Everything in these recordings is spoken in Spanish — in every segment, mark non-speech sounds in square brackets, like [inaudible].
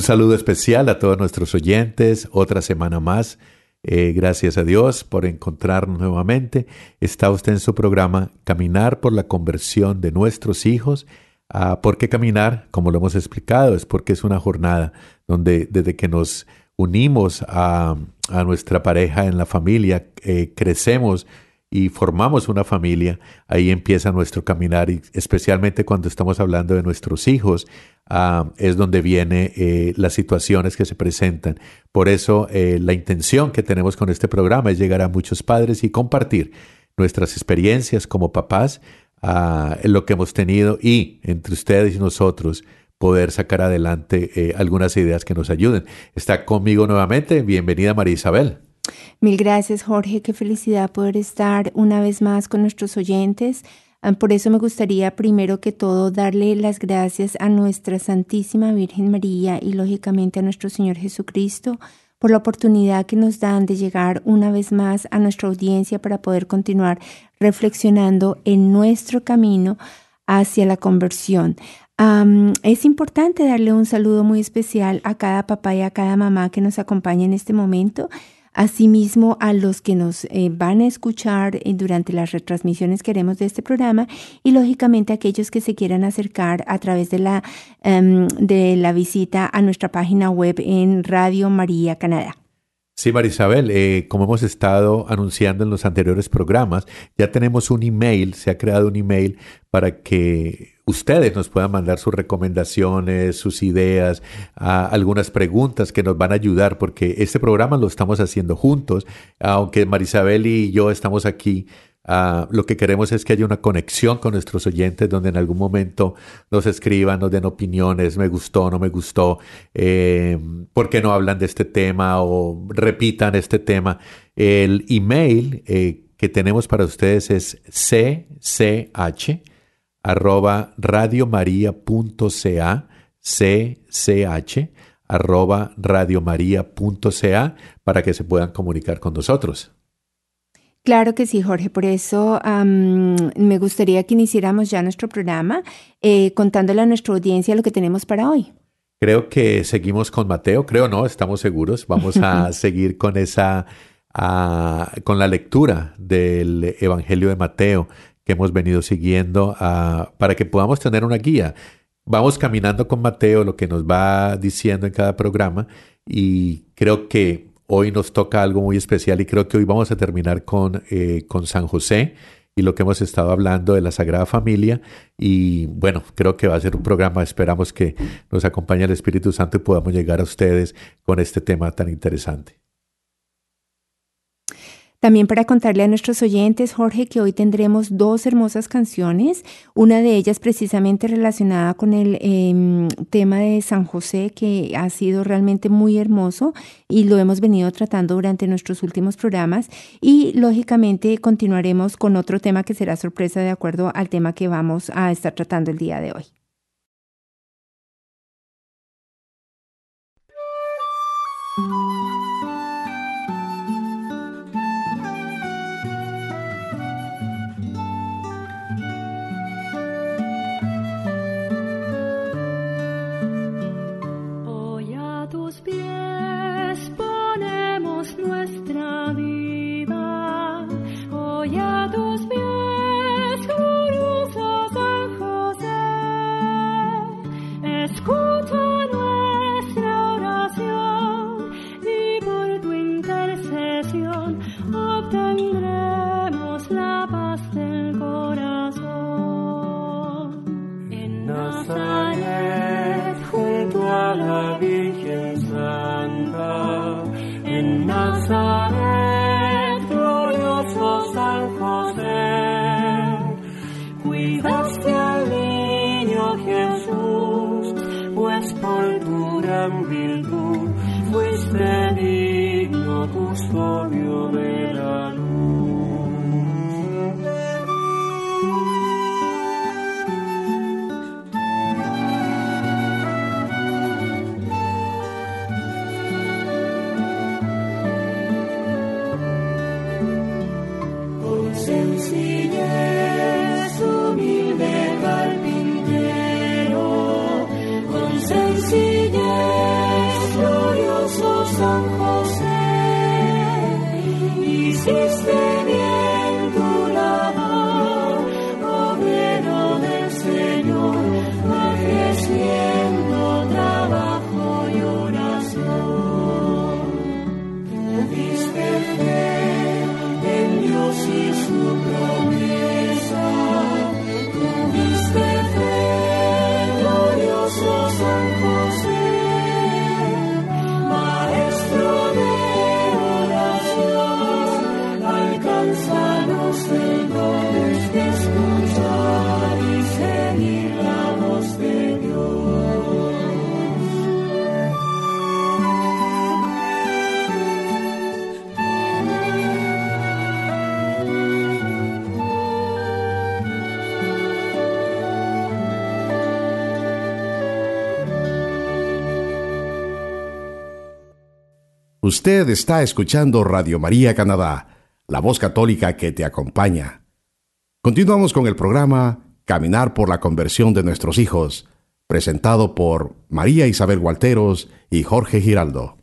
Un saludo especial a todos nuestros oyentes, otra semana más. Eh, gracias a Dios por encontrarnos nuevamente. Está usted en su programa Caminar por la conversión de nuestros hijos. Ah, ¿Por qué caminar? Como lo hemos explicado, es porque es una jornada donde desde que nos unimos a, nuestra pareja en la familia, eh, crecemos y formamos una familia, ahí empieza nuestro caminar y especialmente cuando estamos hablando de nuestros hijos, ah, es donde vienen las situaciones que se presentan. Por eso eh, la intención que tenemos con este programa es llegar a muchos padres y compartir nuestras experiencias como papás, en lo que hemos tenido y entre ustedes y nosotros poder sacar adelante eh, algunas ideas que nos ayuden. Está conmigo nuevamente, bienvenida María Isabel. Mil gracias, Jorge. Qué felicidad poder estar una vez más con nuestros oyentes. Ah, Por eso me gustaría primero que todo darle las gracias a nuestra Santísima Virgen María y lógicamente a nuestro Señor Jesucristo por la oportunidad que nos dan de llegar una vez más a nuestra audiencia para poder continuar reflexionando en nuestro camino hacia la conversión. Es importante darle un saludo muy especial a cada papá y a cada mamá que nos acompaña en este momento. Asimismo, a los que nos eh, van a escuchar eh, durante las retransmisiones que haremos de este programa y lógicamente a aquellos que se quieran acercar a través de la, em, de la visita a nuestra página web en Radio María Canadá. Sí, Marisabel, eh, como hemos estado anunciando en los anteriores programas, ya tenemos un email, se ha creado un email para que ustedes nos puedan mandar sus recomendaciones, sus ideas, algunas preguntas que nos van a ayudar, porque este programa lo estamos haciendo juntos, aunque Marisabel y yo estamos aquí. ah, lo que queremos es que haya una conexión con nuestros oyentes donde en algún momento nos escriban, nos den opiniones, me gustó, no me gustó, eh, por qué no hablan de este tema o repitan este tema. El email eh, que tenemos para ustedes es cch arroba radiomaria.ca, cch arroba radiomaria.ca para que se puedan comunicar con nosotros. Claro que sí, Jorge. Por eso me gustaría que iniciáramos ya nuestro programa eh, contándole a nuestra audiencia lo que tenemos para hoy. Creo que seguimos con Mateo, creo no, estamos seguros. Vamos a [laughs] seguir con esa, ah, con la lectura del Evangelio de Mateo hemos venido siguiendo ah, para que podamos tener una guía. Vamos caminando con Mateo, lo que nos va diciendo en cada programa y creo que hoy nos toca algo muy especial y creo que hoy vamos a terminar con, eh, con San José y lo que hemos estado hablando de la Sagrada Familia. Y bueno, creo que va a ser un programa, esperamos que nos acompañe el Espíritu Santo y podamos llegar a ustedes con este tema tan interesante. También para contarle a nuestros oyentes, Jorge, que hoy tendremos dos hermosas canciones, una de ellas precisamente relacionada con el em, tema de San José, que ha sido realmente muy hermoso y lo hemos venido tratando durante nuestros últimos programas. Y lógicamente continuaremos con otro tema que será sorpresa de acuerdo al tema que vamos a estar tratando el día de hoy. Hoy Usted está escuchando Radio María Canadá, la voz católica que te acompaña. Continuamos con el programa Caminar por la conversión de nuestros hijos, presentado por María Isabel Gualteros y Jorge Giraldo.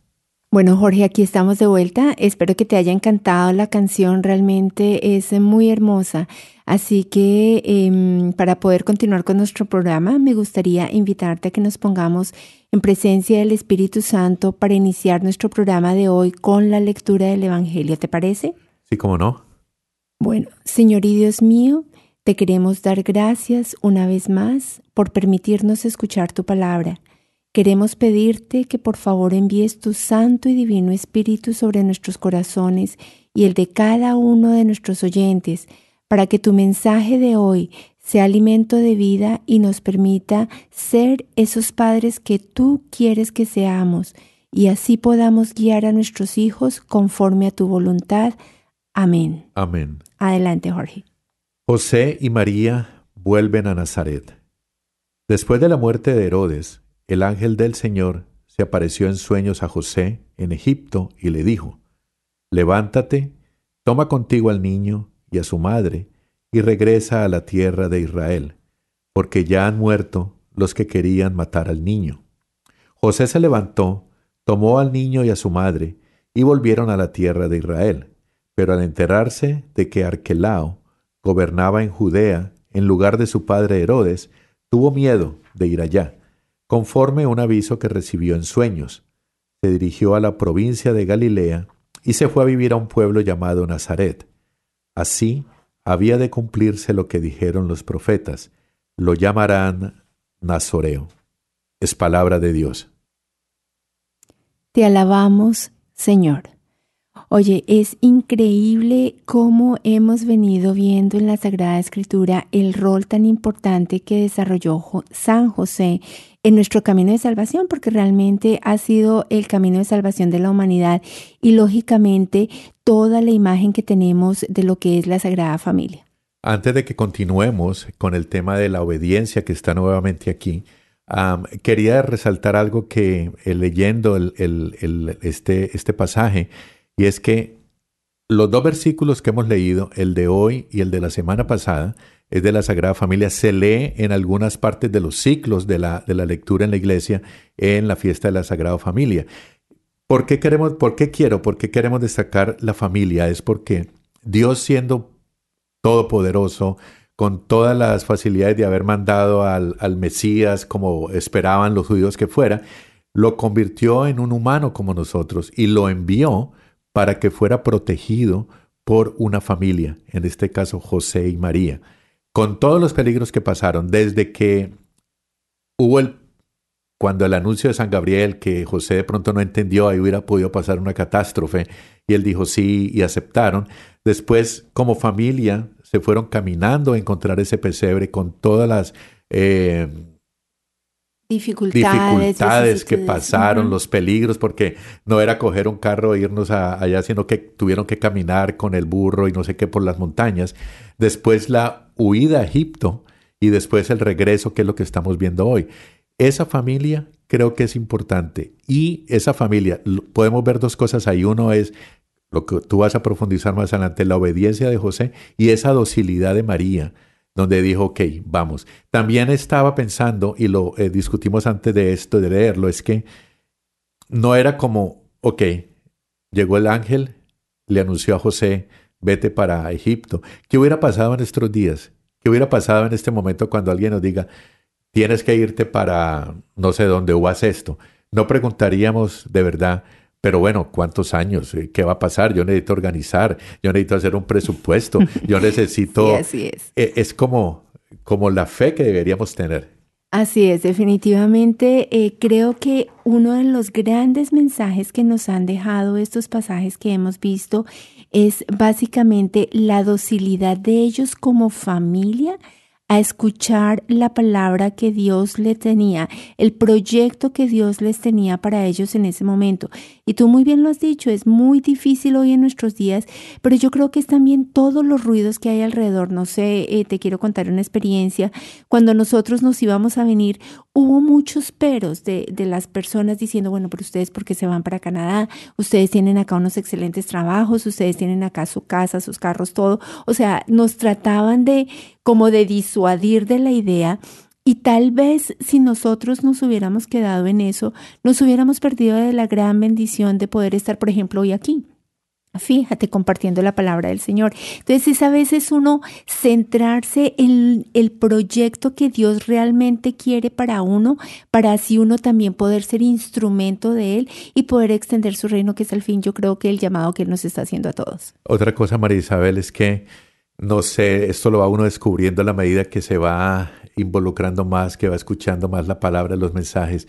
Bueno, Jorge, aquí estamos de vuelta. Espero que te haya encantado la canción, realmente es muy hermosa. Así que em, para poder continuar con nuestro programa, me gustaría invitarte a que nos pongamos en presencia del Espíritu Santo para iniciar nuestro programa de hoy con la lectura del Evangelio. ¿Te parece? Sí, cómo no. Bueno, Señor y Dios mío, te queremos dar gracias una vez más por permitirnos escuchar tu palabra. Queremos pedirte que por favor envíes tu Santo y Divino Espíritu sobre nuestros corazones y el de cada uno de nuestros oyentes, para que tu mensaje de hoy sea alimento de vida y nos permita ser esos padres que tú quieres que seamos y así podamos guiar a nuestros hijos conforme a tu voluntad. Amén. Amén. Adelante, Jorge. José y María vuelven a Nazaret. Después de la muerte de Herodes, el ángel del Señor se apareció en sueños a José en Egipto y le dijo, Levántate, toma contigo al niño y a su madre, y regresa a la tierra de Israel, porque ya han muerto los que querían matar al niño. José se levantó, tomó al niño y a su madre, y volvieron a la tierra de Israel. Pero al enterarse de que Arquelao gobernaba en Judea en lugar de su padre Herodes, tuvo miedo de ir allá, conforme un aviso que recibió en sueños. Se dirigió a la provincia de Galilea y se fue a vivir a un pueblo llamado Nazaret. Así había de cumplirse lo que dijeron los profetas, lo llamarán Nazoreo. Es palabra de Dios. Te alabamos, Señor. Oye, es increíble cómo hemos venido viendo en la Sagrada Escritura el rol tan importante que desarrolló San José en nuestro camino de salvación, porque realmente ha sido el camino de salvación de la humanidad y lógicamente toda la imagen que tenemos de lo que es la Sagrada Familia. Antes de que continuemos con el tema de la obediencia que está nuevamente aquí, quería resaltar algo que eh, leyendo este, este pasaje, y es que los dos versículos que hemos leído, el de hoy y el de la semana pasada, es de la Sagrada Familia, se lee en algunas partes de los ciclos de la, de la lectura en la iglesia en la fiesta de la Sagrada Familia. ¿Por qué queremos, por qué quiero, por qué queremos destacar la familia? Es porque Dios siendo todopoderoso, con todas las facilidades de haber mandado al, al Mesías como esperaban los judíos que fuera, lo convirtió en un humano como nosotros y lo envió para que fuera protegido por una familia, en este caso José y María con todos los peligros que pasaron, desde que hubo el cuando el anuncio de San Gabriel, que José de pronto no entendió, ahí hubiera podido pasar una catástrofe, y él dijo sí y aceptaron. Después, como familia, se fueron caminando a encontrar ese pesebre con todas las eh, dificultades, que pasaron, los peligros, porque no era coger un carro e irnos allá, sino que tuvieron que caminar con el burro y no sé qué por las montañas. Después la huida a Egipto y después el regreso, que es lo que estamos viendo hoy. Esa familia creo que es importante. Y esa familia, podemos ver dos cosas ahí. Uno es lo que tú vas a profundizar más adelante, la obediencia de José y esa docilidad de María, donde dijo, ok, vamos. También estaba pensando, y lo eh, discutimos antes de esto, de leerlo, es que no era como, ok, llegó el ángel, le anunció a José, vete para Egipto. ¿Qué hubiera pasado en estos días? ¿Qué hubiera pasado en este momento cuando alguien nos diga, tienes que irte para no sé dónde o haz esto. No preguntaríamos de verdad, pero bueno, ¿cuántos años? Eh, ¿Qué va a pasar? Yo necesito organizar, yo necesito hacer un presupuesto, yo [laughs] necesito... así es. Eh, es como, como la fe que deberíamos tener. Así es, definitivamente eh, creo que uno de los grandes mensajes que nos han dejado estos pasajes que hemos visto es básicamente la docilidad de ellos como familia a escuchar la palabra que Dios le tenía, el proyecto que Dios les tenía para ellos en ese momento. Y tú muy bien lo has dicho, es muy difícil hoy en nuestros días, pero yo creo que es también todos los ruidos que hay alrededor. No sé, eh, te quiero contar una experiencia. Cuando nosotros nos íbamos a venir, hubo muchos peros de, de las personas diciendo, bueno, pero ustedes por qué se van para Canadá, ustedes tienen acá unos excelentes trabajos, ustedes tienen acá su casa, sus carros, todo. O sea, nos trataban de como de de la idea y tal vez si nosotros nos hubiéramos quedado en eso, nos hubiéramos perdido de la gran bendición de poder estar, por ejemplo, hoy aquí. Fíjate, compartiendo la palabra del Señor. Entonces es a veces uno centrarse en el proyecto que Dios realmente quiere para uno, para así uno también poder ser instrumento de Él y poder extender su reino, que es al fin yo creo que el llamado que Él nos está haciendo a todos. Otra cosa, María Isabel, es que no sé, esto lo va uno descubriendo a la medida que se va involucrando más, que va escuchando más la palabra, los mensajes.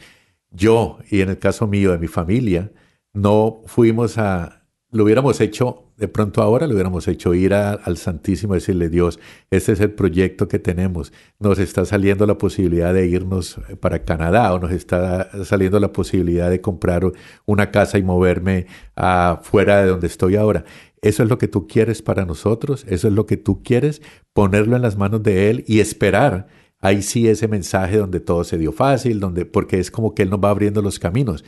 Yo, y en el caso mío, de mi familia, no fuimos a, lo hubiéramos hecho, de pronto ahora lo hubiéramos hecho ir al Santísimo y decirle, Dios, este es el proyecto que tenemos. Nos está saliendo la posibilidad de irnos para Canadá o nos está saliendo la posibilidad de comprar una casa y moverme afuera de donde estoy ahora. Eso es lo que tú quieres para nosotros, eso es lo que tú quieres, ponerlo en las manos de Él y esperar. Ahí sí ese mensaje donde todo se dio fácil, donde, porque es como que Él nos va abriendo los caminos.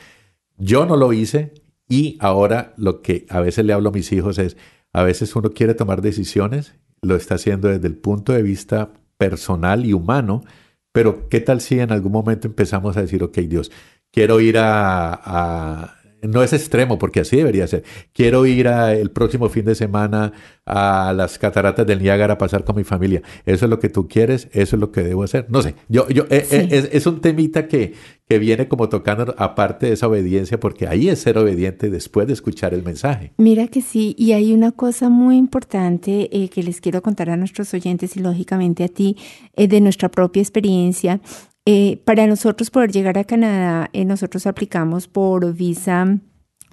Yo no lo hice y ahora lo que a veces le hablo a mis hijos es, a veces uno quiere tomar decisiones, lo está haciendo desde el punto de vista personal y humano, pero ¿qué tal si en algún momento empezamos a decir, ok, Dios, quiero ir a, a no es extremo, porque así debería ser. Quiero ir el próximo fin de semana a las cataratas del Niágara a pasar con mi familia. Eso es lo que tú quieres, eso es lo que debo hacer. No sé, yo, yo, eh, eh, es, un temita que, que viene como tocando aparte de esa obediencia, porque ahí es ser obediente después de escuchar el mensaje. Mira que sí, y hay una cosa muy importante eh, que les quiero contar a nuestros oyentes y lógicamente a ti, de nuestra propia experiencia eh, para nosotros poder llegar a Canadá, eh, nosotros aplicamos por visa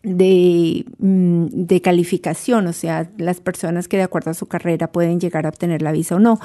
de, mm, de, calificación, o sea, las personas que de acuerdo a su carrera pueden llegar a obtener la visa o no.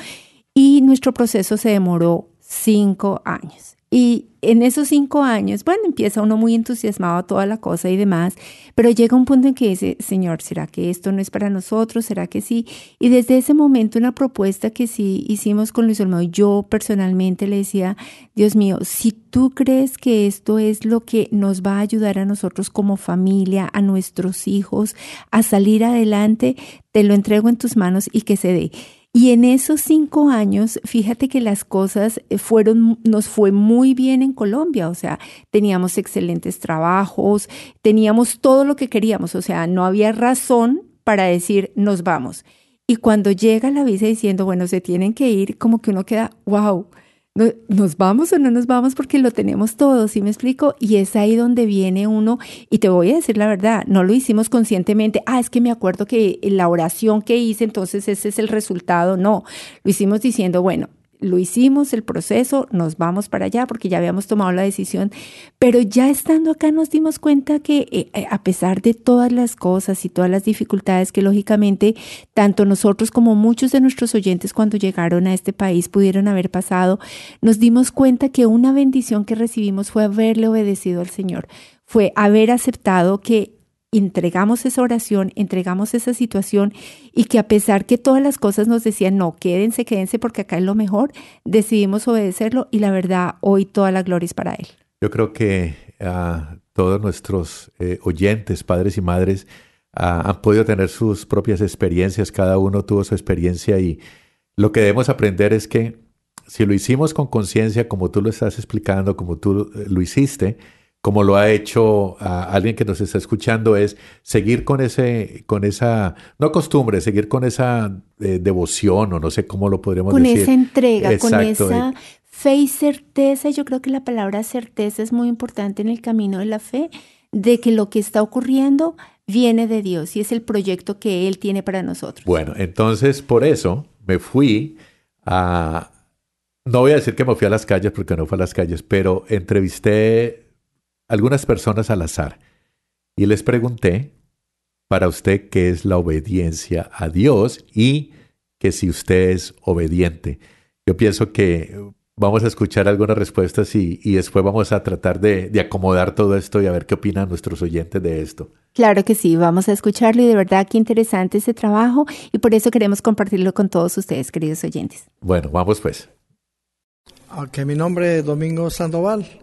Y nuestro proceso se demoró cinco años. Y en esos cinco años, bueno, empieza uno muy entusiasmado a toda la cosa y demás, pero llega un punto en que dice, Señor, ¿será que esto no es para nosotros? ¿Será que sí? Y desde ese momento una propuesta que sí hicimos con Luis Olmedo, yo personalmente le decía, Dios mío, si tú crees que esto es lo que nos va a ayudar a nosotros como familia, a nuestros hijos, a salir adelante, te lo entrego en tus manos y que se dé. Y en esos cinco años, fíjate que las cosas eh, fueron, nos fue muy bien en Colombia, o sea, teníamos excelentes trabajos, teníamos todo lo que queríamos, o sea, no había razón para decir nos vamos. Y cuando llega la visa diciendo, bueno, se tienen que ir, como que uno queda, wow, ¿Nos vamos o no nos vamos porque lo tenemos todo? ¿Sí me explico? Y es ahí donde viene uno, y te voy a decir la verdad, no lo hicimos conscientemente, ah, es que me acuerdo que la oración que hice, entonces ese es el resultado, no, lo hicimos diciendo, bueno, lo hicimos, el proceso, nos vamos para allá porque ya habíamos tomado la decisión, pero ya estando acá nos dimos cuenta que eh, eh, a pesar de todas las cosas y todas las dificultades que lógicamente tanto nosotros como muchos de nuestros oyentes cuando llegaron a este país pudieron haber pasado, nos dimos cuenta que una bendición que recibimos fue haberle obedecido al Señor, fue haber aceptado que entregamos esa oración, entregamos esa situación y que a pesar que todas las cosas nos decían, no, quédense, quédense porque acá es lo mejor, decidimos obedecerlo y la verdad, hoy toda la gloria es para Él. Yo creo que a todos nuestros eh, oyentes, padres y madres, ah, han podido tener sus propias experiencias, cada uno tuvo su experiencia y lo que debemos aprender es que si lo hicimos con conciencia, como tú lo estás explicando, como tú eh, lo hiciste, como lo ha hecho a alguien que nos está escuchando, es seguir con ese, con esa, no costumbre, seguir con esa eh, devoción, o no sé cómo lo podríamos con decir. esa entrega, con esa eh, fe y certeza. Yo creo que la palabra certeza es muy importante en el camino de la fe, de que lo que está ocurriendo viene de Dios y es el proyecto que Él tiene para nosotros. Bueno, entonces por eso me fui a, no voy a decir que me fui a las calles porque no fue a las calles, pero entrevisté algunas personas al azar y les pregunté para usted qué es la obediencia a Dios y que si usted es obediente. Yo pienso que vamos a escuchar algunas respuestas y, y después vamos a tratar de, de acomodar todo esto y a ver qué opinan nuestros oyentes de esto. Claro que sí, vamos a escucharlo y de verdad qué interesante ese trabajo y por eso queremos compartirlo con todos ustedes, queridos oyentes. Bueno, vamos pues. Ok, mi nombre es Domingo Sandoval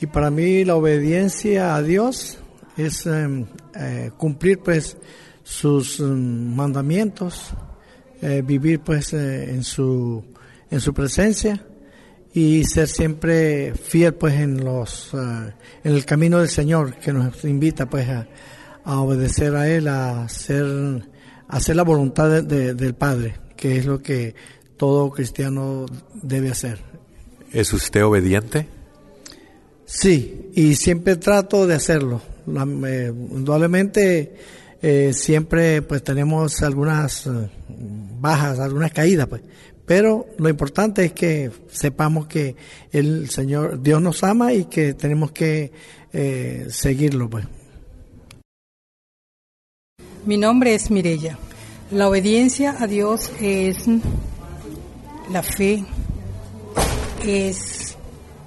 y para mí la obediencia a Dios es eh, eh, cumplir pues sus mm, mandamientos, eh, vivir pues eh, en su en su presencia y ser siempre fiel pues en los en el camino del Señor que nos invita pues a, a obedecer a él, a hacer hacer la voluntad de- del Padre, que es lo que todo cristiano debe hacer. ¿Es usted obediente? Sí, y siempre trato de hacerlo. Eh, indudablemente eh, siempre pues tenemos algunas eh, bajas, algunas caídas, pues. Pero lo importante es que sepamos que el Señor, Dios nos ama y que tenemos que eh, seguirlo, pues. Mi nombre es Mirella. La obediencia a Dios es la fe, es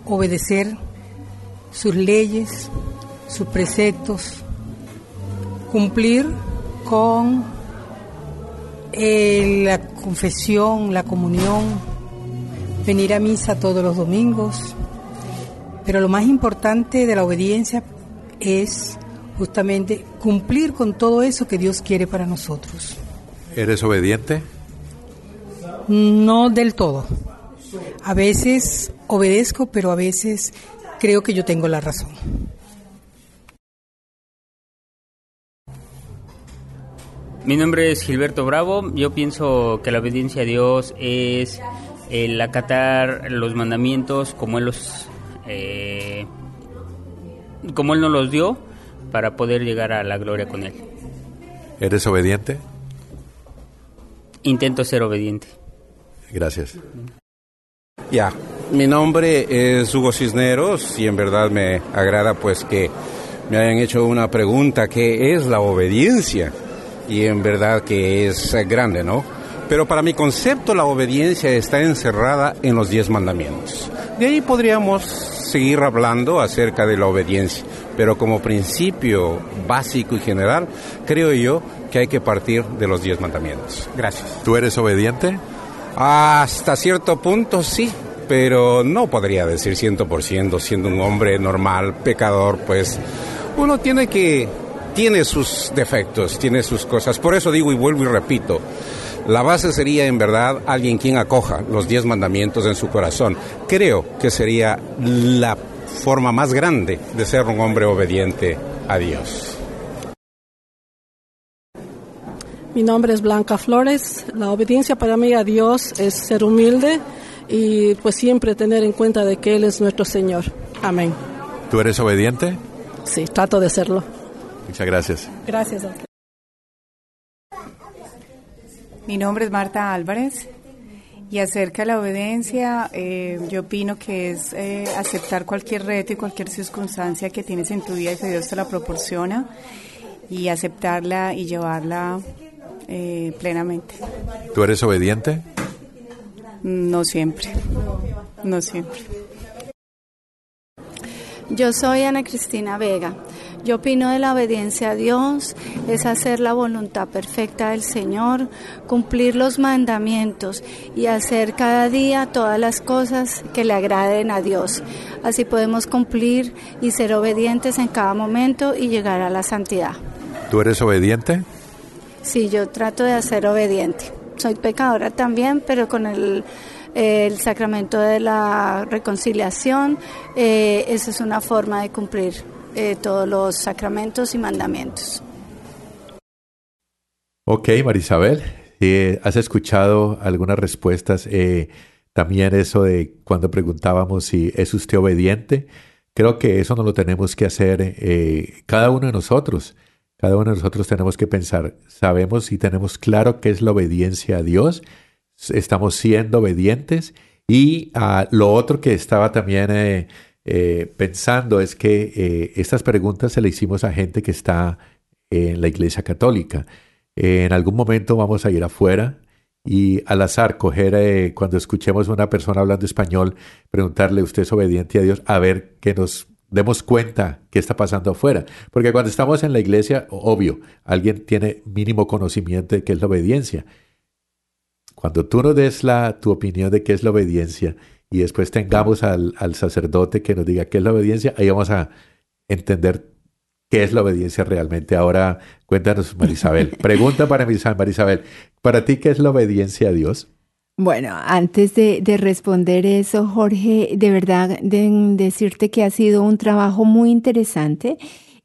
obedecer sus leyes, sus preceptos, cumplir con eh, la confesión, la comunión, venir a misa todos los domingos. Pero lo más importante de la obediencia es justamente cumplir con todo eso que Dios quiere para nosotros. ¿Eres obediente? No del todo. A veces obedezco, pero a veces creo que yo tengo la razón. Mi nombre es Gilberto Bravo. Yo pienso que la obediencia a Dios es el acatar los mandamientos como Él los, eh, como Él nos los dio para poder llegar a la gloria con Él. ¿Eres obediente? Intento ser obediente. Gracias. Ya, mi nombre es Hugo Cisneros y en verdad me agrada pues que me hayan hecho una pregunta, ¿qué es la obediencia? Y en verdad que es eh, grande, ¿no? Pero para mi concepto la obediencia está encerrada en los diez mandamientos. De ahí podríamos seguir hablando acerca de la obediencia, pero como principio básico y general, creo yo que hay que partir de los diez mandamientos. Gracias. ¿Tú eres obediente? Hasta cierto punto sí, pero no podría decir 100% siendo un hombre normal, pecador, pues uno tiene que, tiene sus defectos, tiene sus cosas. Por eso digo y vuelvo y repito, la base sería en verdad alguien quien acoja los diez mandamientos en su corazón. Creo que sería la forma más grande de ser un hombre obediente a Dios. Mi nombre es Blanca Flores. La obediencia para mí a Dios es ser humilde y pues siempre tener en cuenta de que Él es nuestro Señor. Amén. ¿Tú eres obediente? Sí, trato de serlo. Muchas gracias. Gracias a usted. Mi nombre es Marta Álvarez Y acerca de la obediencia, eh, yo opino que es eh, aceptar cualquier reto y cualquier circunstancia que tienes en tu vida y que Dios te la proporciona y aceptarla y llevarla eh, plenamente. ¿Tú eres obediente? No siempre, no siempre. Yo soy Ana Cristina Vega. Yo opino de la obediencia a Dios es hacer la voluntad perfecta del Señor, cumplir los mandamientos y hacer cada día todas las cosas que le agraden a Dios. Así podemos cumplir y ser obedientes en cada momento y llegar a la santidad. ¿Tú eres obediente? Sí, yo trato de ser obediente. Soy pecadora también, pero con el sacramento de la reconciliación, eh, esa es una forma de cumplir eh, todos los sacramentos y mandamientos. Ok, Marisabel, eh, ¿has escuchado algunas respuestas? Eh, también eso de cuando preguntábamos si es usted obediente, creo que eso no lo tenemos que hacer cada uno de nosotros. Cada uno de nosotros tenemos que pensar, sabemos y tenemos claro qué es la obediencia a Dios, estamos siendo obedientes y ah, lo otro que estaba también eh, eh, pensando es que eh, estas preguntas se le hicimos a gente que está en la Iglesia Católica. en algún momento vamos a ir afuera y al azar coger cuando escuchemos a una persona hablando español, preguntarle, ¿usted es obediente a Dios? A ver que nos demos cuenta qué está pasando afuera. Porque cuando estamos en la iglesia, obvio, alguien tiene mínimo conocimiento de qué es la obediencia. Cuando tú nos des la, tu opinión de qué es la obediencia y después tengamos al, al sacerdote que nos diga qué es la obediencia, ahí vamos a entender qué es la obediencia realmente. Ahora cuéntanos, Marisabel. [laughs] Pregunta para Marisa- Marisabel. Para ti, ¿qué es la obediencia a Dios? Bueno, antes de, de responder eso, Jorge, de verdad de decirte que ha sido un trabajo muy interesante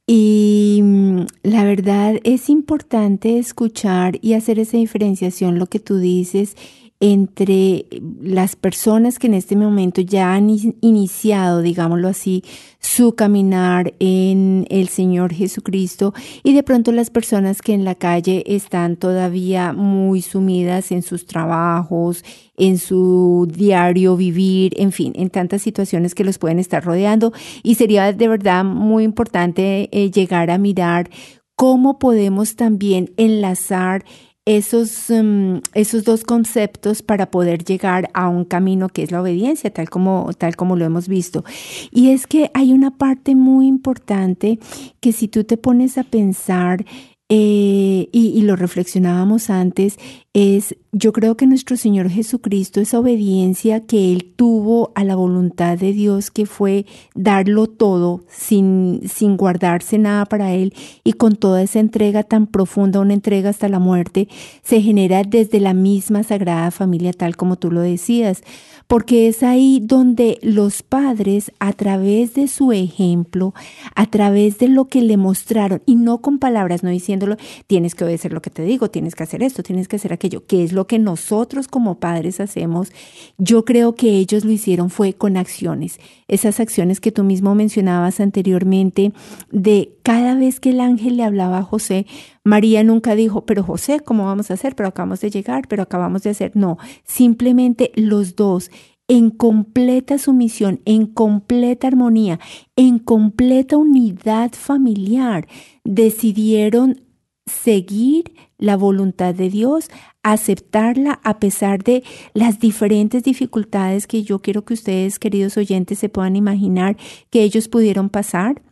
y mm, la verdad es importante escuchar y hacer esa diferenciación, lo que tú dices, entre las personas que en este momento ya han in- iniciado, digámoslo así, su caminar en el Señor Jesucristo y de pronto las personas que en la calle están todavía muy sumidas en sus trabajos, en su diario vivir, en fin, en tantas situaciones que los pueden estar rodeando y sería de verdad muy importante eh, llegar a mirar cómo podemos también enlazar esos, um, esos dos conceptos para poder llegar a un camino que es la obediencia, tal como, tal como lo hemos visto. Y es que hay una parte muy importante que si tú te pones a pensar, eh, y, y lo reflexionábamos antes, es yo creo que nuestro Señor Jesucristo, esa obediencia que Él tuvo a la voluntad de Dios, que fue darlo todo sin, sin guardarse nada para Él y con toda esa entrega tan profunda, una entrega hasta la muerte, se genera desde la misma Sagrada Familia, tal como tú lo decías, porque es ahí donde los padres, a través de su ejemplo, a través de lo que le mostraron, y no con palabras, no diciéndolo, tienes que obedecer lo que te digo, tienes que hacer esto, tienes que hacer aquello, que es lo que nosotros como padres hacemos, yo creo que ellos lo hicieron fue con acciones, esas acciones que tú mismo mencionabas anteriormente, de cada vez que el ángel le hablaba a José, María nunca dijo, pero José, ¿cómo vamos a hacer? Pero acabamos de llegar, pero acabamos de hacer. No, simplemente los dos en completa sumisión, en completa armonía, en completa unidad familiar, decidieron seguir la voluntad de Dios, aceptarla a pesar de las diferentes dificultades que yo quiero que ustedes, queridos oyentes, se puedan imaginar que ellos pudieron pasar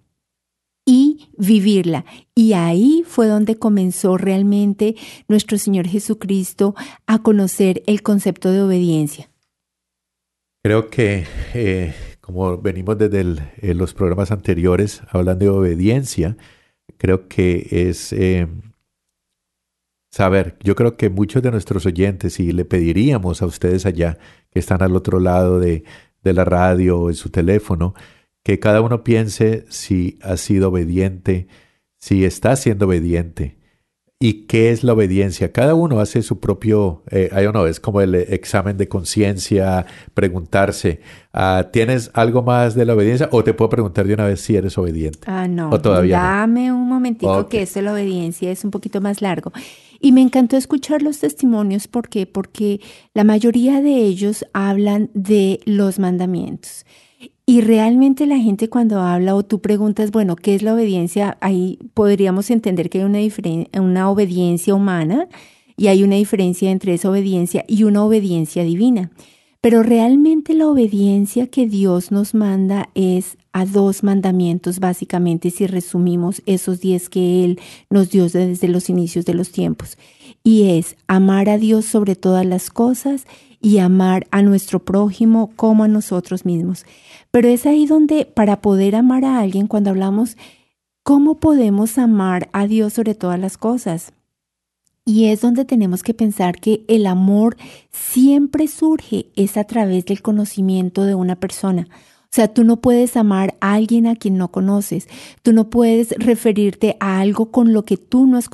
y vivirla. Y ahí fue donde comenzó realmente nuestro Señor Jesucristo a conocer el concepto de obediencia. Creo que, eh, como venimos desde eh, los programas anteriores hablando de obediencia, creo que es eh, saber, yo creo que muchos de nuestros oyentes, y le pediríamos a ustedes allá que están al otro lado de, de la radio o en su teléfono, que cada uno piense si ha sido obediente, si está siendo obediente y qué es la obediencia. Cada uno hace su propio, eh, I don't know, es como el examen de conciencia, preguntarse, ah, ¿tienes algo más de la obediencia? O te puedo preguntar de una vez si eres obediente. Ah, no. O todavía no. Dame un momentico Ok. que esto de la obediencia es un poquito más largo. Y me encantó escuchar los testimonios. ¿Por qué? Porque la mayoría de ellos hablan de los mandamientos. Y realmente la gente cuando habla o tú preguntas, bueno, ¿qué es la obediencia? Ahí podríamos entender que hay una, una obediencia humana y hay una diferencia entre esa obediencia y una obediencia divina. Pero realmente la obediencia que Dios nos manda es a dos mandamientos, básicamente, si resumimos esos diez que Él nos dio desde los inicios de los tiempos. Y es amar a Dios sobre todas las cosas y amar a nuestro prójimo como a nosotros mismos. Pero es ahí donde para poder amar a alguien, cuando hablamos, ¿cómo podemos amar a Dios sobre todas las cosas? Y es donde tenemos que pensar que el amor siempre surge, es a través del conocimiento de una persona. O sea, tú no puedes amar a alguien a quien no conoces. Tú no puedes referirte a algo con lo que tú no has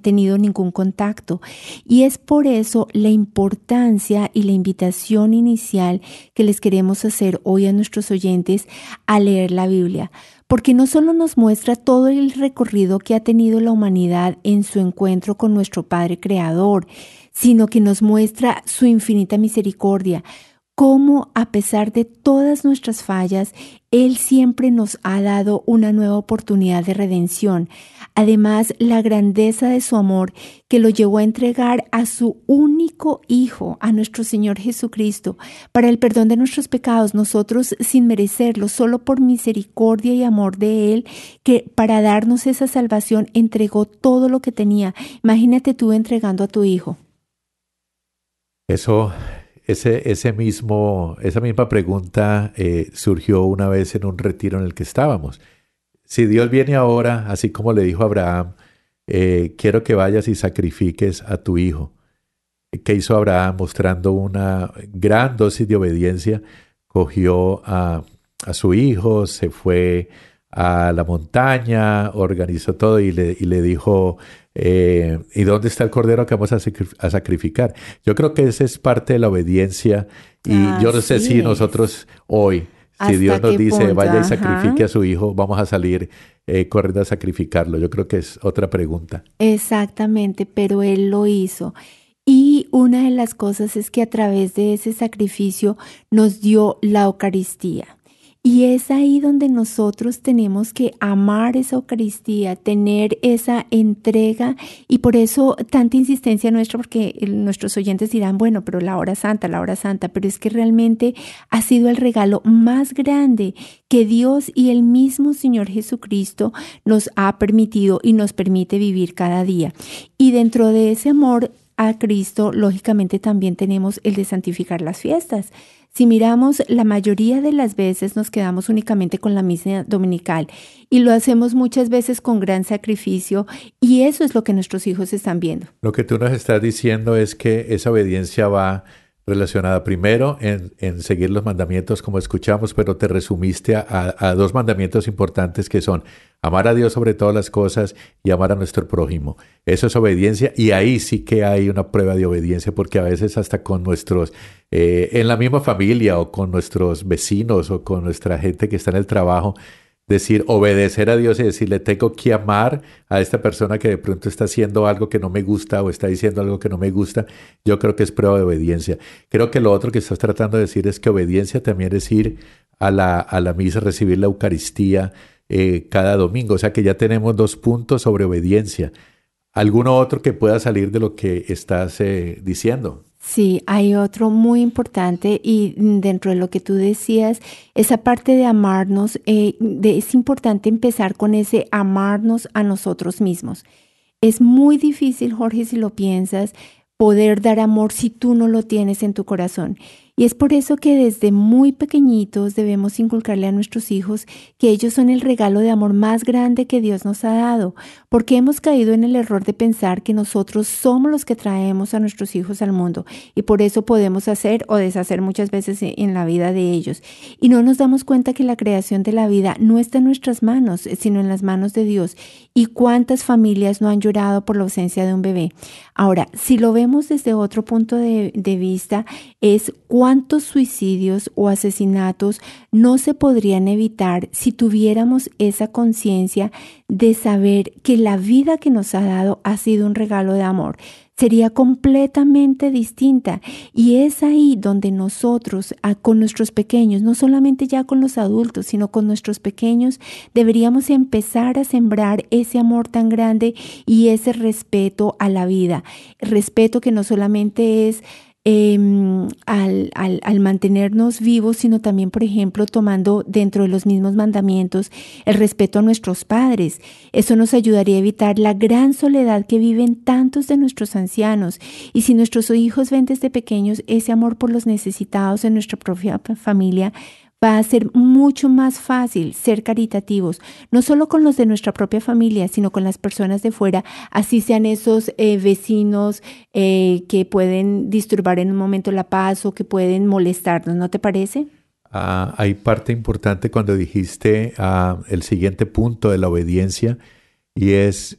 tenido ningún contacto. Y es por eso la importancia y la invitación inicial que les queremos hacer hoy a nuestros oyentes a leer la Biblia. Porque no solo nos muestra todo el recorrido que ha tenido la humanidad en su encuentro con nuestro Padre Creador, sino que nos muestra su infinita misericordia, cómo a pesar de todas nuestras fallas, Él siempre nos ha dado una nueva oportunidad de redención. Además, la grandeza de su amor que lo llevó a entregar a su único Hijo, a nuestro Señor Jesucristo, para el perdón de nuestros pecados, nosotros sin merecerlo, solo por misericordia y amor de Él, que para darnos esa salvación entregó todo lo que tenía. Imagínate tú entregando a tu Hijo. Eso ese, ese mismo, esa misma pregunta eh, surgió una vez en un retiro en el que estábamos. Si Dios viene ahora, así como le dijo a Abraham, eh, quiero que vayas y sacrifiques a tu hijo. ¿Qué hizo Abraham mostrando una gran dosis de obediencia? Cogió a, a su hijo, se fue a la montaña, organizó todo y le, y le dijo, eh, ¿Y dónde está el cordero que vamos a, sacrificar? Yo creo que esa es parte de la obediencia y yo no sé si nosotros hoy, si Dios nos dice vaya y sacrifique a su hijo, vamos a salir eh, corriendo a sacrificarlo. Yo creo que es otra pregunta. Exactamente, pero Él lo hizo. Y una de las cosas es que a través de ese sacrificio nos dio la Eucaristía. Y es ahí donde nosotros tenemos que amar esa Eucaristía, tener esa entrega y por eso tanta insistencia nuestra, porque nuestros oyentes dirán, bueno, pero la hora santa, la hora santa, pero es que realmente ha sido el regalo más grande que Dios y el mismo Señor Jesucristo nos ha permitido y nos permite vivir cada día. Y dentro de ese amor a Cristo, lógicamente también tenemos el de santificar las fiestas. Si miramos, la mayoría de las veces nos quedamos únicamente con la misa dominical y lo hacemos muchas veces con gran sacrificio y eso es lo que nuestros hijos están viendo. Lo que tú nos estás diciendo es que esa obediencia va relacionada primero en, en seguir los mandamientos como escuchamos, pero te resumiste a, a, dos mandamientos importantes que son amar a Dios sobre todas las cosas y amar a nuestro prójimo. Eso es obediencia y ahí sí que hay una prueba de obediencia porque a veces hasta con nuestros, eh, en la misma familia o con nuestros vecinos o con nuestra gente que está en el trabajo, decir, obedecer a Dios y decirle, tengo que amar a esta persona que de pronto está haciendo algo que no me gusta o está diciendo algo que no me gusta, yo creo que es prueba de obediencia. Creo que lo otro que estás tratando de decir es que obediencia también es ir a la, a la misa, recibir la Eucaristía eh, cada domingo. O sea que ya tenemos dos puntos sobre obediencia. ¿Alguno otro que pueda salir de lo que estás eh, diciendo? Sí, hay otro muy importante y dentro de lo que tú decías, esa parte de amarnos, eh, es importante empezar con ese amarnos a nosotros mismos. Es muy difícil, Jorge, si lo piensas, poder dar amor si tú no lo tienes en tu corazón. Y es por eso que desde muy pequeñitos debemos inculcarle a nuestros hijos que ellos son el regalo de amor más grande que Dios nos ha dado, porque hemos caído en el error de pensar que nosotros somos los que traemos a nuestros hijos al mundo y por eso podemos hacer o deshacer muchas veces en la vida de ellos. Y no nos damos cuenta que la creación de la vida no está en nuestras manos, sino en las manos de Dios. ¿Y cuántas familias no han llorado por la ausencia de un bebé? Ahora, si lo vemos desde otro punto de, de vista, es cuánto ¿Cuántos suicidios o asesinatos no se podrían evitar si tuviéramos esa conciencia de saber que la vida que nos ha dado ha sido un regalo de amor? Sería completamente distinta y es ahí donde nosotros con nuestros pequeños, no solamente ya con los adultos, sino con nuestros pequeños, deberíamos empezar a sembrar ese amor tan grande y ese respeto a la vida. Respeto que no solamente es Em, al, al, mantenernos vivos, sino también, por ejemplo, tomando dentro de los mismos mandamientos el respeto a nuestros padres. Eso nos ayudaría a evitar la gran soledad que viven tantos de nuestros ancianos. Y si nuestros hijos ven desde pequeños ese amor por los necesitados en nuestra propia familia, va a ser mucho más fácil ser caritativos, no solo con los de nuestra propia familia, sino con las personas de fuera, así sean esos eh, vecinos eh, que pueden disturbar en un momento la paz o que pueden molestarnos, ¿no te parece? Ah, hay parte importante cuando dijiste ah, el siguiente punto de la obediencia y es,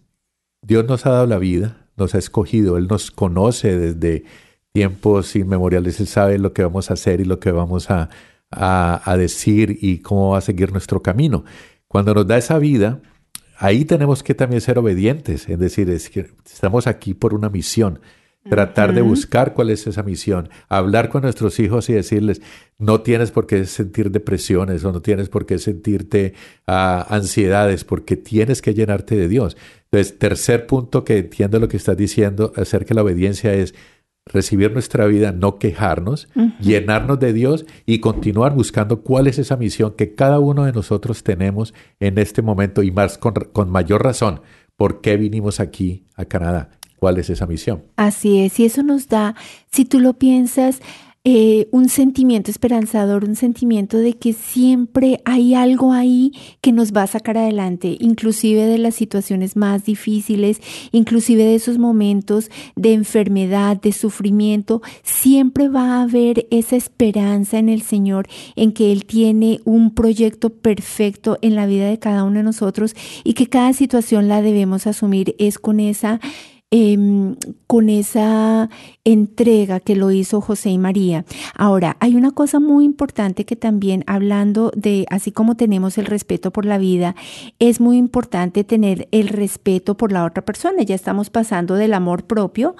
Dios nos ha dado la vida, nos ha escogido, Él nos conoce desde tiempos inmemoriales, Él sabe lo que vamos a hacer y lo que vamos a, a, decir y cómo va a seguir nuestro camino. Cuando nos da esa vida, ahí tenemos que también ser obedientes, es decir, es que estamos aquí por una misión. Tratar de buscar cuál es esa misión, hablar con nuestros hijos y decirles, no tienes por qué sentir depresiones o no tienes por qué sentirte uh, ansiedades, porque tienes que llenarte de Dios. Entonces, tercer punto que entiendo lo que estás diciendo acerca de la obediencia es, recibir nuestra vida, no quejarnos, llenarnos de Dios y continuar buscando cuál es esa misión que cada uno de nosotros tenemos en este momento y más con, con mayor razón, ¿por qué vinimos aquí a Canadá? ¿Cuál es esa misión? Así es, y eso nos da, si tú lo piensas, eh, un sentimiento esperanzador, un sentimiento de que siempre hay algo ahí que nos va a sacar adelante, inclusive de las situaciones más difíciles, inclusive de esos momentos de enfermedad, de sufrimiento, siempre va a haber esa esperanza en el Señor, en que Él tiene un proyecto perfecto en la vida de cada uno de nosotros y que cada situación la debemos asumir. Es con esa Em, con esa entrega que lo hizo José y María. Ahora, hay una cosa muy importante que también hablando de, así como tenemos el respeto por la vida, es muy importante tener el respeto por la otra persona. Ya estamos pasando del amor propio,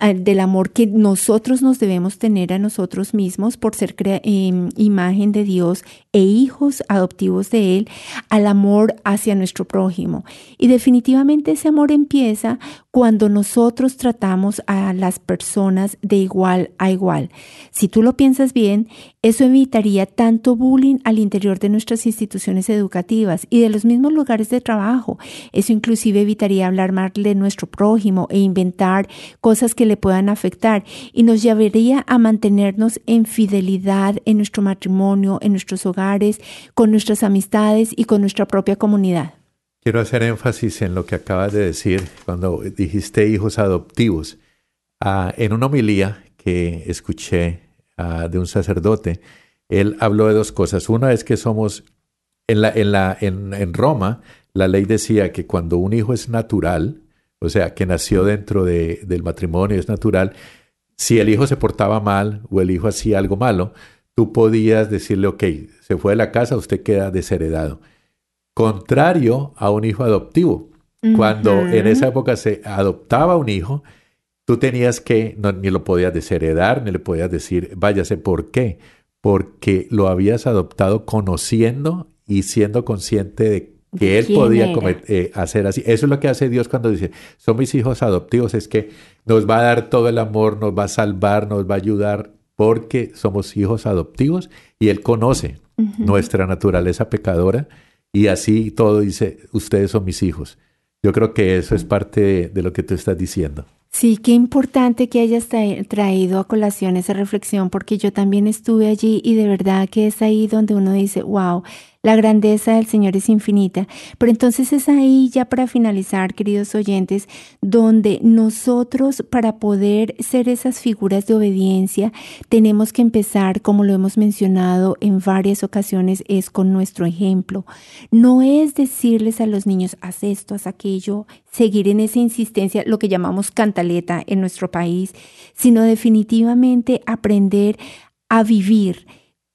del amor que nosotros nos debemos tener a nosotros mismos por ser em, imagen de Dios e hijos adoptivos de Él, al amor hacia nuestro prójimo. Y definitivamente ese amor empieza cuando nosotros tratamos a las personas de igual a igual. Si tú lo piensas bien, eso evitaría tanto bullying al interior de nuestras instituciones educativas y de los mismos lugares de trabajo. Eso inclusive evitaría hablar mal de nuestro prójimo e inventar cosas que le puedan afectar y nos llevaría a mantenernos en fidelidad en nuestro matrimonio, en nuestros hogares, con nuestras amistades y con nuestra propia comunidad. Quiero hacer énfasis en lo que acabas de decir cuando dijiste hijos adoptivos. Ah, en una homilía que escuché ah, de un sacerdote, él habló de dos cosas. Una es que somos, en, la, en, la, en, en Roma, la ley decía que cuando un hijo es natural, o sea, que nació dentro de, del matrimonio, es natural, si el hijo se portaba mal o el hijo hacía algo malo, tú podías decirle, ok, se fue de la casa, usted queda desheredado contrario a un hijo adoptivo. Cuando en esa época se adoptaba un hijo, tú tenías que, no, ni lo podías desheredar, ni le podías decir, váyase, ¿por qué? Porque lo habías adoptado conociendo y siendo consciente de que él podía eh, hacer así. Eso es lo que hace Dios cuando dice, son mis hijos adoptivos, es que nos va a dar todo el amor, nos va a salvar, nos va a ayudar, porque somos hijos adoptivos y Él conoce nuestra naturaleza pecadora y así todo dice, ustedes son mis hijos. Yo creo que eso es parte de, lo que tú estás diciendo. Sí, qué importante que hayas traído a colación esa reflexión, porque yo también estuve allí y de verdad que es ahí donde uno dice, wow, la grandeza del Señor es infinita. Pero entonces es ahí ya para finalizar, queridos oyentes, donde nosotros para poder ser esas figuras de obediencia tenemos que empezar, como lo hemos mencionado en varias ocasiones, es con nuestro ejemplo. No es decirles a los niños, haz esto, haz aquello, seguir en esa insistencia, lo que llamamos cantaleta en nuestro país, sino definitivamente aprender a vivir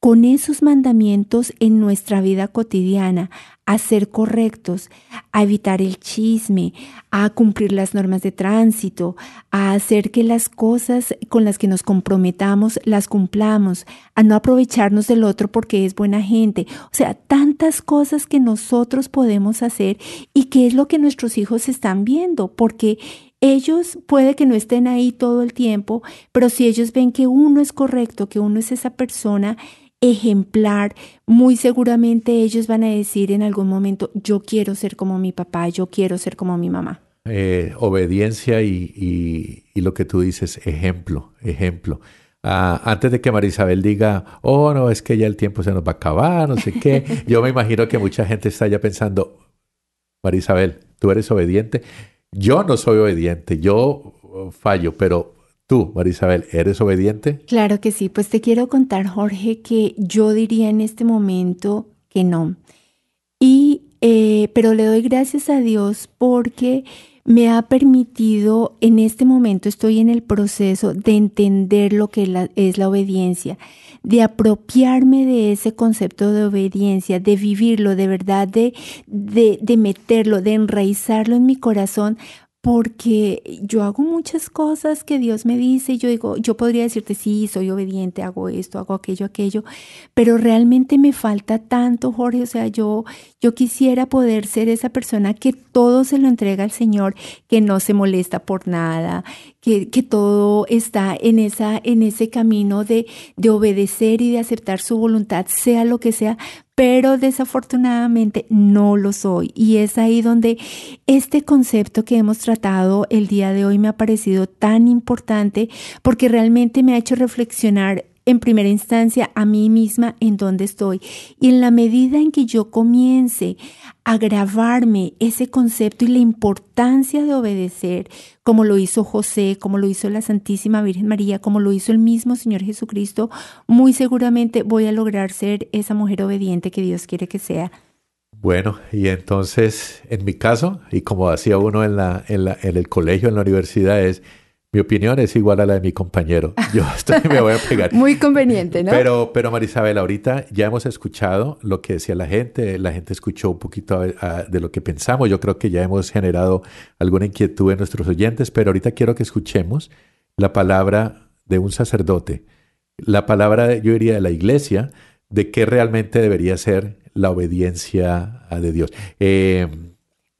con esos mandamientos en nuestra vida cotidiana, a ser correctos, a evitar el chisme, a cumplir las normas de tránsito, a hacer que las cosas con las que nos comprometamos las cumplamos, a no aprovecharnos del otro porque es buena gente. O sea, tantas cosas que nosotros podemos hacer y que es lo que nuestros hijos están viendo, porque ellos puede que no estén ahí todo el tiempo, pero si ellos ven que uno es correcto, que uno es esa persona, ejemplar, muy seguramente ellos van a decir en algún momento, yo quiero ser como mi papá, yo quiero ser como mi mamá. Eh, obediencia y, lo que tú dices, ejemplo, ejemplo. Ah, antes de que Marisabel diga, oh, no, es que ya el tiempo se nos va a acabar, no sé qué, [laughs] yo me imagino que mucha gente está ya pensando, Marisabel, tú eres obediente. Yo no soy obediente, yo fallo, pero Tú, Marisabel, ¿eres obediente? Claro que sí. Pues te quiero contar, Jorge, que yo diría en este momento que no. Y, eh, pero le doy gracias a Dios porque me ha permitido, en este momento estoy en el proceso de entender lo que es la obediencia, de apropiarme de ese concepto de obediencia, de vivirlo de verdad, de, de, de meterlo, de enraizarlo en mi corazón porque yo hago muchas cosas que Dios me dice yo digo, yo podría decirte, sí, soy obediente, hago esto, hago aquello, aquello, pero realmente me falta tanto, Jorge, o sea, yo, yo quisiera poder ser esa persona que todo se lo entrega al Señor, que no se molesta por nada, que, que todo está en, esa, en ese camino de, de obedecer y de aceptar su voluntad, sea lo que sea, pero desafortunadamente no lo soy. Y es ahí donde este concepto que hemos tratado el día de hoy me ha parecido tan importante porque realmente me ha hecho reflexionar en primera instancia a mí misma en dónde estoy. Y en la medida en que yo comience a grabarme ese concepto y la importancia de obedecer, como lo hizo José, como lo hizo la Santísima Virgen María, como lo hizo el mismo Señor Jesucristo, muy seguramente voy a lograr ser esa mujer obediente que Dios quiere que sea. Bueno, y entonces, en mi caso, y como hacía uno en, la, en, la, en el colegio, en la universidad, es mi opinión es igual a la de mi compañero. [laughs] Yo estoy, me voy a pegar. Muy conveniente, ¿no? Pero, pero Marisabel, ahorita ya hemos escuchado lo que decía la gente. La gente escuchó un poquito de lo que pensamos. Yo creo que ya hemos generado alguna inquietud en nuestros oyentes, pero ahorita quiero que escuchemos la palabra de un sacerdote, la palabra, yo diría, de la iglesia, de qué realmente debería ser la obediencia de Dios. Eh,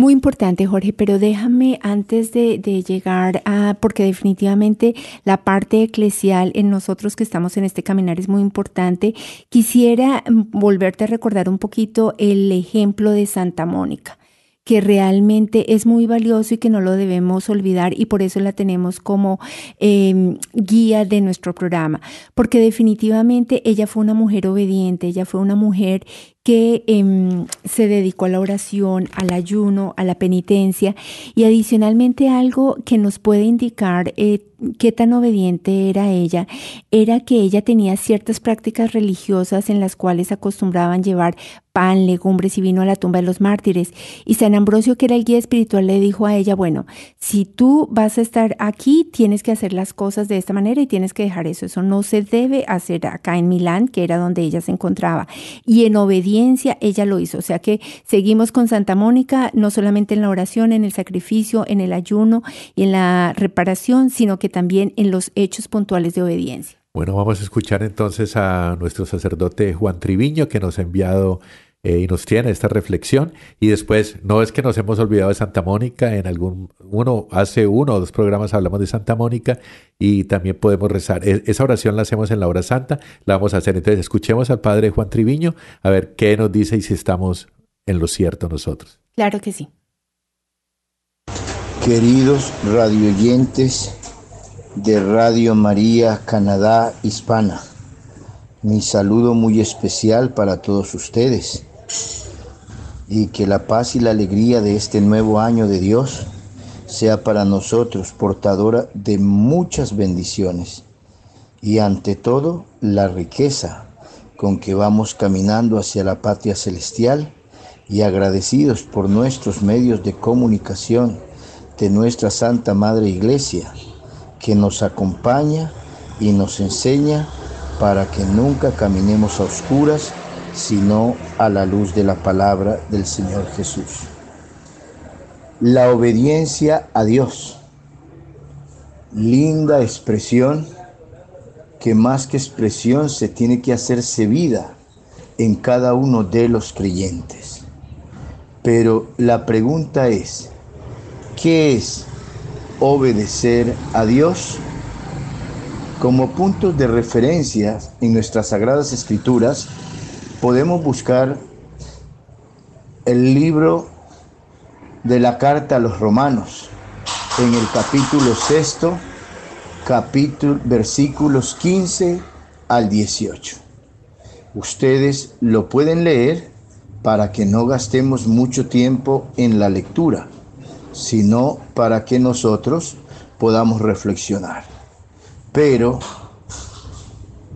muy importante, Jorge, pero déjame antes de, llegar a, porque definitivamente la parte eclesial en nosotros que estamos en este caminar es muy importante, quisiera volverte a recordar un poquito el ejemplo de Santa Mónica que realmente es muy valioso y que no lo debemos olvidar y por eso la tenemos como em, guía de nuestro programa, porque definitivamente ella fue una mujer obediente, ella fue una mujer que em, se dedicó a la oración, al ayuno, a la penitencia y adicionalmente algo que nos puede indicar eh, qué tan obediente era ella, era que ella tenía ciertas prácticas religiosas en las cuales acostumbraban llevar pan, legumbres y vino a la tumba de los mártires. Y San Ambrosio, que era el guía espiritual, le dijo a ella, bueno, si tú vas a estar aquí, tienes que hacer las cosas de esta manera y tienes que dejar eso. Eso no se debe hacer acá en Milán, que era donde ella se encontraba. Y en obediencia ella lo hizo. O sea que seguimos con Santa Mónica, no solamente en la oración, en el sacrificio, en el ayuno y en la reparación, sino que también en los hechos puntuales de obediencia. Bueno, vamos a escuchar entonces a nuestro sacerdote Juan Triviño que nos ha enviado eh, y nos tiene esta reflexión. Y después, no es que nos hemos olvidado de Santa Mónica, en algún, uno, hace uno o dos programas hablamos de Santa Mónica y también podemos rezar. E, esa oración la hacemos en la hora santa, la vamos a hacer. Entonces, escuchemos al Padre Juan Triviño a ver qué nos dice y si estamos en lo cierto nosotros. Claro que sí. Queridos radioyentes, de Radio María Canadá Hispana. Mi saludo muy especial para todos ustedes y que la paz y la alegría de este nuevo año de Dios sea para nosotros portadora de muchas bendiciones y ante todo la riqueza con que vamos caminando hacia la patria celestial y agradecidos por nuestros medios de comunicación de nuestra Santa Madre Iglesia que nos acompaña y nos enseña para que nunca caminemos a oscuras, sino a la luz de la palabra del Señor Jesús. La obediencia a Dios. Linda expresión que más que expresión se tiene que hacerse vida en cada uno de los creyentes. Pero la pregunta es, ¿qué es obedecer a Dios? Como puntos de referencia en nuestras sagradas escrituras, podemos buscar el libro de la carta a los romanos, en el capítulo sexto, capítulo, versículos 15 al 18. Ustedes lo pueden leer para que no gastemos mucho tiempo en la lectura, sino para que nosotros podamos reflexionar. Pero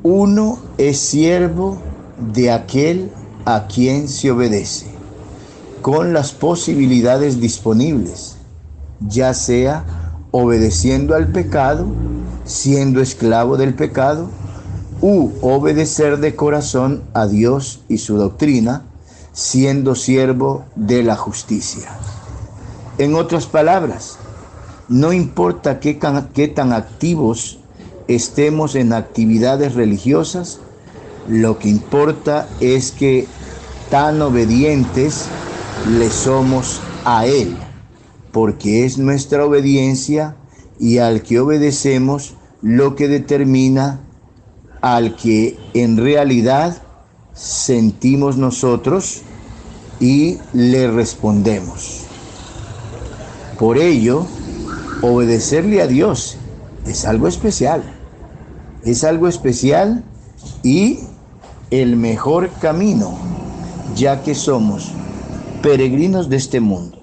uno es siervo de aquel a quien se obedece, con las posibilidades disponibles, ya sea obedeciendo al pecado, siendo esclavo del pecado, u obedecer de corazón a Dios y su doctrina, siendo siervo de la justicia. En otras palabras, no importa qué, tan activos estemos en actividades religiosas, lo que importa es que tan obedientes le somos a Él, porque es nuestra obediencia y al que obedecemos lo que determina al que en realidad sentimos nosotros y le respondemos. Por ello, obedecerle a Dios es algo especial. Es algo especial y el mejor camino, ya que somos peregrinos de este mundo.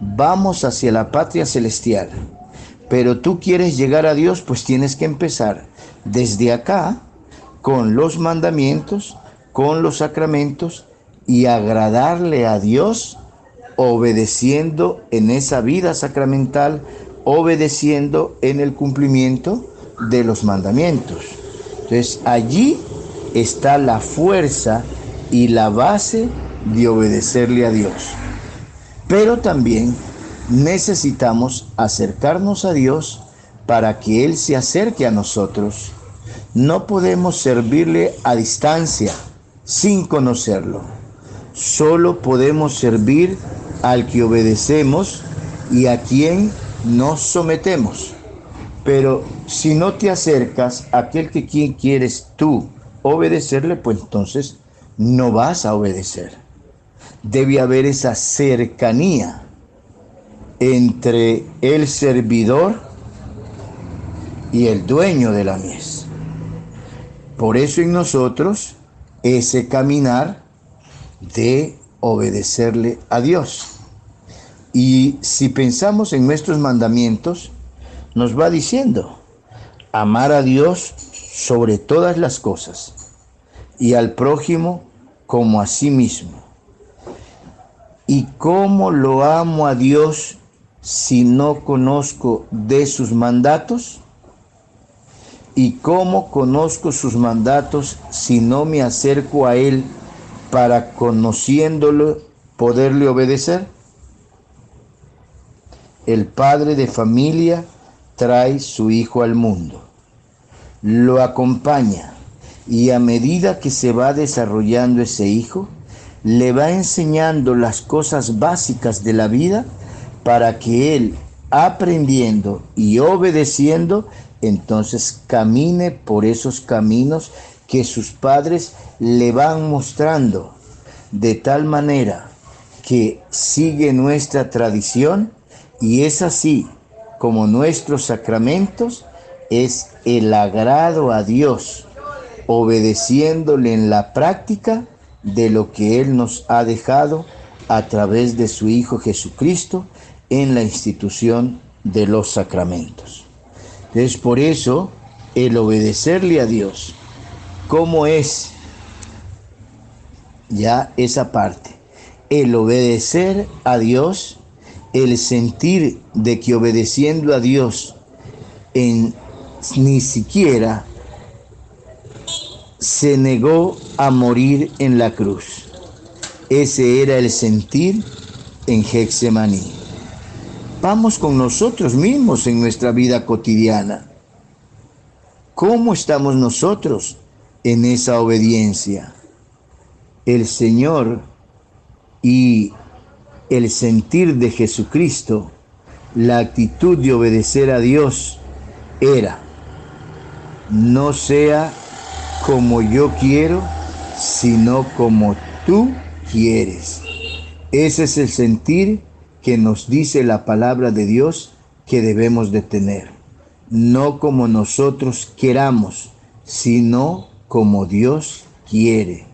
Vamos hacia la patria celestial. Pero tú quieres llegar a Dios, pues tienes que empezar desde acá con los mandamientos, con los sacramentos y agradarle a Dios obedeciendo en esa vida sacramental, obedeciendo en el cumplimiento de los mandamientos. Entonces allí está la fuerza y la base de obedecerle a Dios. Pero también necesitamos acercarnos a Dios para que Él se acerque a nosotros no podemos servirle a distancia sin conocerlo. Solo podemos servir al que obedecemos y a quien nos sometemos. Pero si no te acercas a aquel que quien quieres tú obedecerle, pues entonces no vas a obedecer. Debe haber esa cercanía entre el servidor y el dueño de la mies. Por eso en nosotros ese caminar de obedecerle a Dios. Y si pensamos en nuestros mandamientos, nos va diciendo, amar a Dios sobre todas las cosas y al prójimo como a sí mismo. ¿Y cómo lo amo a Dios si no conozco de sus mandatos? ¿Y cómo conozco sus mandatos si no me acerco a Él para conociéndolo poderle obedecer? El padre de familia trae su hijo al mundo, lo acompaña y a medida que se va desarrollando ese hijo, le va enseñando las cosas básicas de la vida para que él, aprendiendo y obedeciendo, entonces camine por esos caminos que sus padres le van mostrando, de tal manera que sigue nuestra tradición y es así como nuestros sacramentos es el agrado a Dios, obedeciéndole en la práctica de lo que Él nos ha dejado a través de su Hijo Jesucristo en la institución de los sacramentos. Es por eso el obedecerle a Dios, ¿cómo es ya esa parte? El obedecer a Dios, el sentir de que obedeciendo a Dios ni siquiera se negó a morir en la cruz. Ese era el sentir en Hexemaní. Vamos con nosotros mismos en nuestra vida cotidiana. ¿Cómo estamos nosotros en esa obediencia? El Señor y el sentir de Jesucristo, la actitud de obedecer a Dios era, no sea como yo quiero, sino como tú quieres. Ese es el sentir que nos dice la palabra de Dios que debemos de tener. No como nosotros queramos, sino como Dios quiere.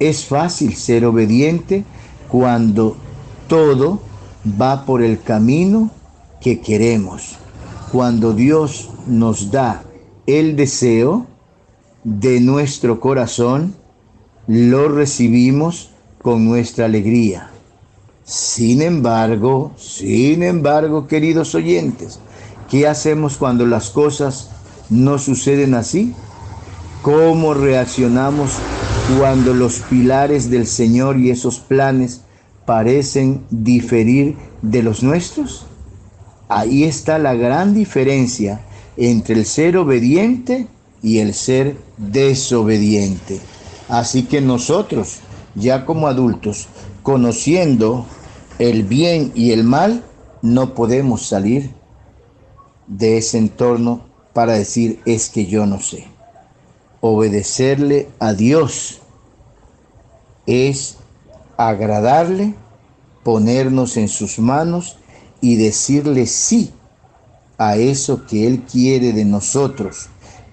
Es fácil ser obediente cuando todo va por el camino que queremos. Cuando Dios nos da el deseo de nuestro corazón, lo recibimos con nuestra alegría. Sin embargo, sin embargo, queridos oyentes, ¿qué hacemos cuando las cosas no suceden así? ¿Cómo reaccionamos cuando los pilares del Señor y esos planes parecen diferir de los nuestros? Ahí está la gran diferencia entre el ser obediente y el ser desobediente. Así que nosotros, ya como adultos, conociendo el bien y el mal, no podemos salir de ese entorno para decir es que yo no sé. Obedecerle a Dios es agradarle, ponernos en sus manos y decirle sí a eso que Él quiere de nosotros.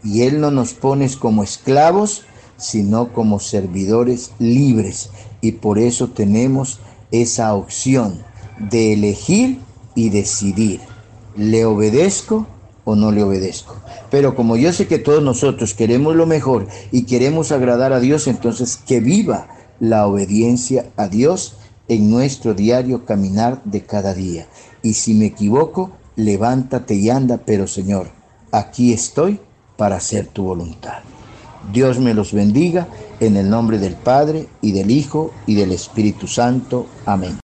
Y Él no nos pone como esclavos, sino como servidores libres. Y por eso tenemos esa opción de elegir y decidir. ¿Le obedezco o no le obedezco? Pero como yo sé que todos nosotros queremos lo mejor y queremos agradar a Dios, entonces que viva la obediencia a Dios en nuestro diario caminar de cada día. Y si me equivoco, levántate y anda, pero Señor, aquí estoy para hacer tu voluntad. Dios me los bendiga en el nombre del Padre y del Hijo y del Espíritu Santo. Amén.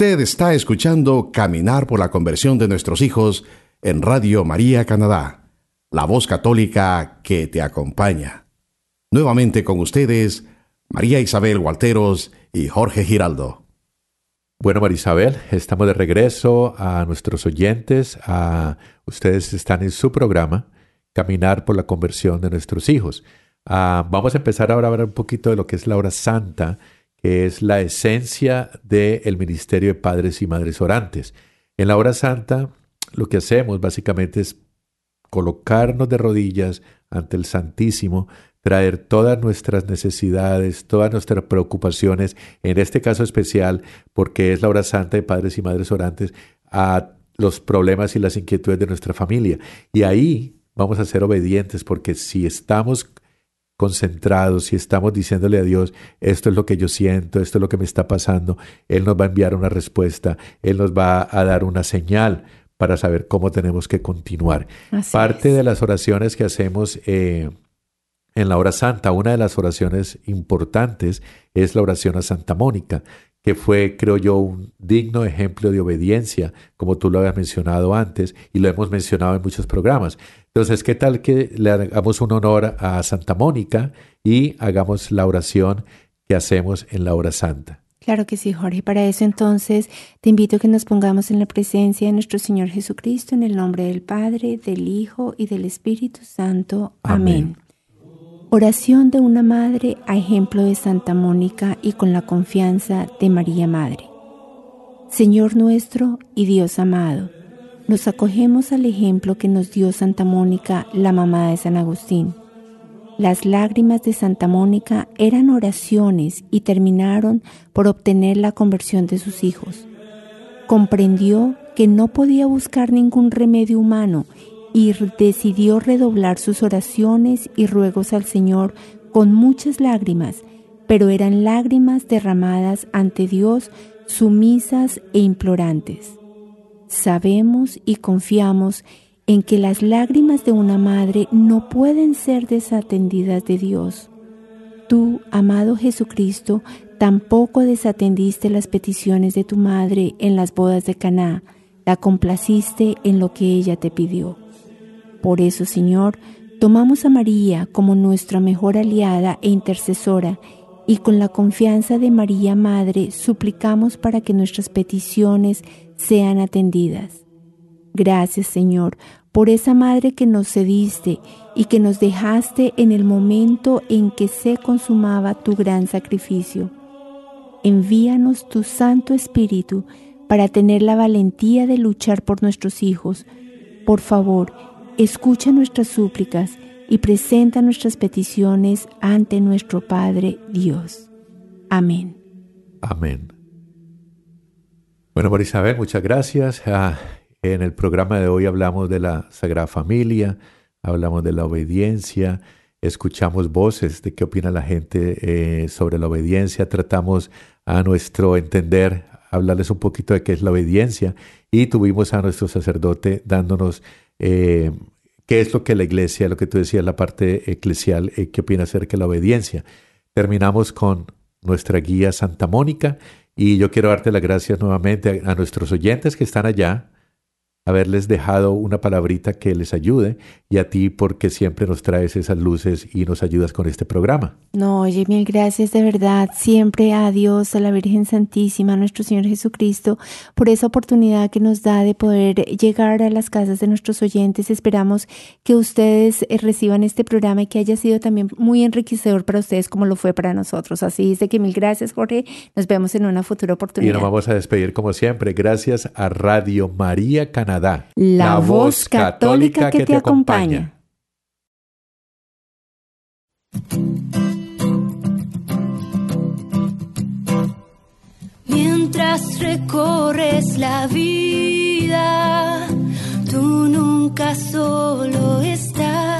Usted está escuchando Caminar por la conversión de nuestros hijos en Radio María Canadá, la voz católica que te acompaña. Nuevamente con ustedes, María Isabel Walteros y Jorge Giraldo. Bueno, María Isabel, estamos de regreso a nuestros oyentes. A, ustedes están en su programa, Caminar por la conversión de nuestros hijos. Ah, vamos a empezar ahora a hablar un poquito de lo que es la hora santa, que es la esencia del ministerio de padres y madres orantes. En la hora santa, lo que hacemos básicamente es colocarnos de rodillas ante el Santísimo, traer todas nuestras necesidades, todas nuestras preocupaciones, en este caso especial, porque es la hora santa de padres y madres orantes, a los problemas y las inquietudes de nuestra familia. Y ahí vamos a ser obedientes, porque si estamos concentrados, si estamos diciéndole a Dios, esto es lo que yo siento, esto es lo que me está pasando, Él nos va a enviar una respuesta, Él nos va a dar una señal para saber cómo tenemos que continuar. Parte de las oraciones que hacemos eh, en la hora santa, una de las oraciones importantes es la oración a Santa Mónica, que fue, creo yo, un digno ejemplo de obediencia, como tú lo habías mencionado antes y lo hemos mencionado en muchos programas. Entonces, ¿qué tal que le hagamos un honor a Santa Mónica y hagamos la oración que hacemos en la hora santa? Claro que sí, Jorge. Para eso entonces te invito a que nos pongamos en la presencia de nuestro Señor Jesucristo, en el nombre del Padre, del Hijo y del Espíritu Santo. Amén. Oración de una madre a ejemplo de Santa Mónica y con la confianza de María Madre. Señor nuestro y Dios amado, nos acogemos al ejemplo que nos dio Santa Mónica, la mamá de San Agustín. Las lágrimas de Santa Mónica eran oraciones y terminaron por obtener la conversión de sus hijos. Comprendió que no podía buscar ningún remedio humano y decidió redoblar sus oraciones y ruegos al Señor con muchas lágrimas, pero eran lágrimas derramadas ante Dios, sumisas e implorantes. Sabemos y confiamos en que las lágrimas de una madre no pueden ser desatendidas de Dios. Tú, amado Jesucristo, tampoco desatendiste las peticiones de tu madre en las bodas de Caná, la complaciste en lo que ella te pidió. Por eso, Señor, tomamos a María como nuestra mejor aliada e intercesora y con la confianza de María Madre suplicamos para que nuestras peticiones sean atendidas. Gracias Señor por esa Madre que nos cediste y que nos dejaste en el momento en que se consumaba tu gran sacrificio. Envíanos tu Santo Espíritu para tener la valentía de luchar por nuestros hijos. Por favor, escucha nuestras súplicas y presenta nuestras peticiones ante nuestro Padre Dios. Amén. Amén. Bueno, María Isabel, muchas gracias. Ah, en el programa de hoy hablamos de la Sagrada Familia, hablamos de la obediencia, escuchamos voces de qué opina la gente eh, sobre la obediencia, tratamos a nuestro entender, hablarles un poquito de qué es la obediencia y tuvimos a nuestro sacerdote dándonos eh, qué es lo que la iglesia, lo que tú decías, la parte eclesial, eh, qué opina acerca de la obediencia. Terminamos con nuestra guía Santa Mónica y yo quiero darte las gracias nuevamente a, a nuestros oyentes que están allá, haberles dejado una palabrita que les ayude y a ti porque siempre nos traes esas luces y nos ayudas con este programa. No, oye, mil gracias de verdad, siempre a Dios, a la Virgen Santísima, a nuestro Señor Jesucristo, por esa oportunidad que nos da de poder llegar a las casas de nuestros oyentes. Esperamos que ustedes eh, reciban este programa y que haya sido también muy enriquecedor para ustedes como lo fue para nosotros. Así es de que mil gracias, Jorge. Nos vemos en una futura oportunidad. Y nos vamos a despedir como siempre. Gracias a Radio María Canadá. La, voz católica, que, te, acompaña. Mientras recorres la vida, tú nunca solo estás